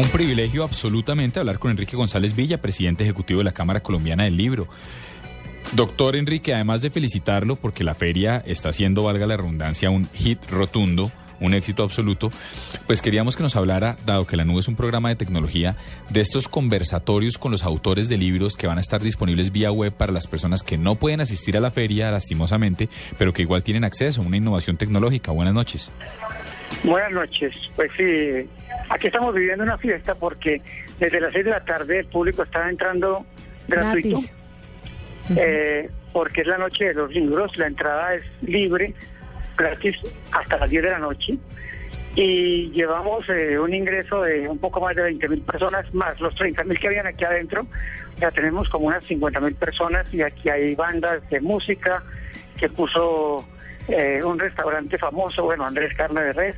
Un privilegio absolutamente hablar con Enrique González Villa, presidente ejecutivo de la Cámara Colombiana del Libro. Doctor Enrique, además de felicitarlo porque la feria está haciendo, valga la redundancia, un hit rotundo, un éxito absoluto, pues queríamos que nos hablara, dado que la nube es un programa de tecnología, de estos conversatorios con los autores de libros que van a estar disponibles vía web para las personas que no pueden asistir a la feria, lastimosamente, pero que igual tienen acceso a una innovación tecnológica. Buenas noches. Buenas noches. Pues sí, aquí estamos viviendo una fiesta porque desde las seis de la tarde el público está entrando gratuito. Eh, porque es la noche de los libros, la entrada es libre, gratis hasta las 10 de la noche. Y llevamos eh, un ingreso de un poco más de 20 mil personas, más los 30 mil que habían aquí adentro. Ya tenemos como unas 50 mil personas y aquí hay bandas de música que puso eh, un restaurante famoso, bueno, Andrés Carne de Res.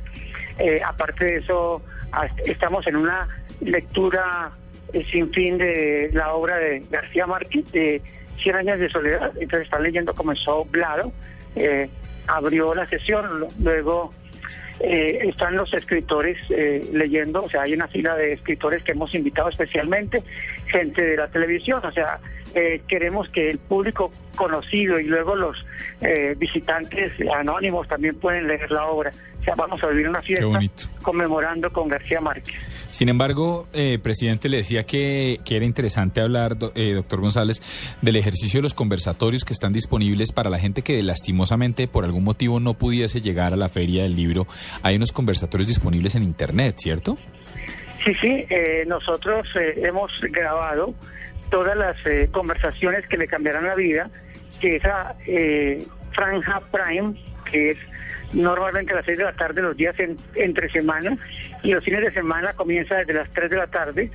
Eh, aparte de eso, estamos en una lectura eh, sin fin de la obra de García Márquez, de Cien años de soledad. Entonces están leyendo, comenzó Blado, abrió la sesión, luego están los escritores leyendo, o sea, hay una fila de escritores que hemos invitado especialmente, gente de la televisión, o sea, queremos que el público conocido y luego los eh, visitantes anónimos también pueden leer la obra. O sea, vamos a vivir una fiesta conmemorando con García Márquez. Sin embargo, eh, presidente, le decía que, que era interesante hablar, eh, doctor González, del ejercicio de los conversatorios que están disponibles para la gente que lastimosamente por algún motivo no pudiese llegar a la feria del libro. Hay unos conversatorios disponibles en Internet, ¿cierto? Sí, sí, nosotros hemos grabado todas las eh, conversaciones que le cambiarán la vida, que esa eh, franja prime, que es normalmente a las 6 de la tarde los días entre semana y los fines de semana comienza desde las 3 de la tarde.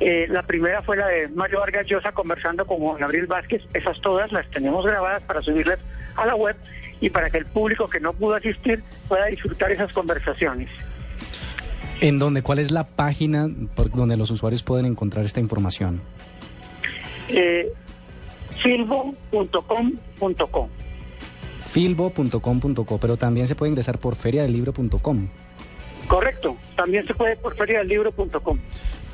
Eh, la primera fue la de Mario Vargas Llosa conversando con Gabriel Vázquez. Esas todas las tenemos grabadas para subirlas a la web y para que el público que no pudo asistir pueda disfrutar esas conversaciones. ¿En dónde? ¿Cuál es la página por donde los usuarios pueden encontrar esta información? Eh, filbo.com.co. Filbo.com.co, pero también se puede ingresar por feriadelibro.com. Correcto, también se puede por feriadelibro.com.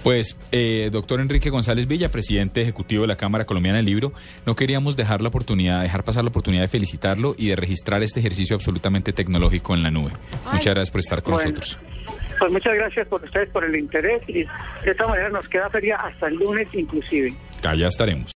Pues, eh, doctor Enrique González Villa, presidente ejecutivo de la Cámara Colombiana del Libro, no queríamos dejar la oportunidad, dejar pasar la oportunidad de felicitarlo y de registrar este ejercicio absolutamente tecnológico en la nube. Muchas gracias por estar con nosotros. Pues muchas gracias por ustedes por el interés y de esta manera nos queda feria hasta el lunes inclusive. Allá estaremos.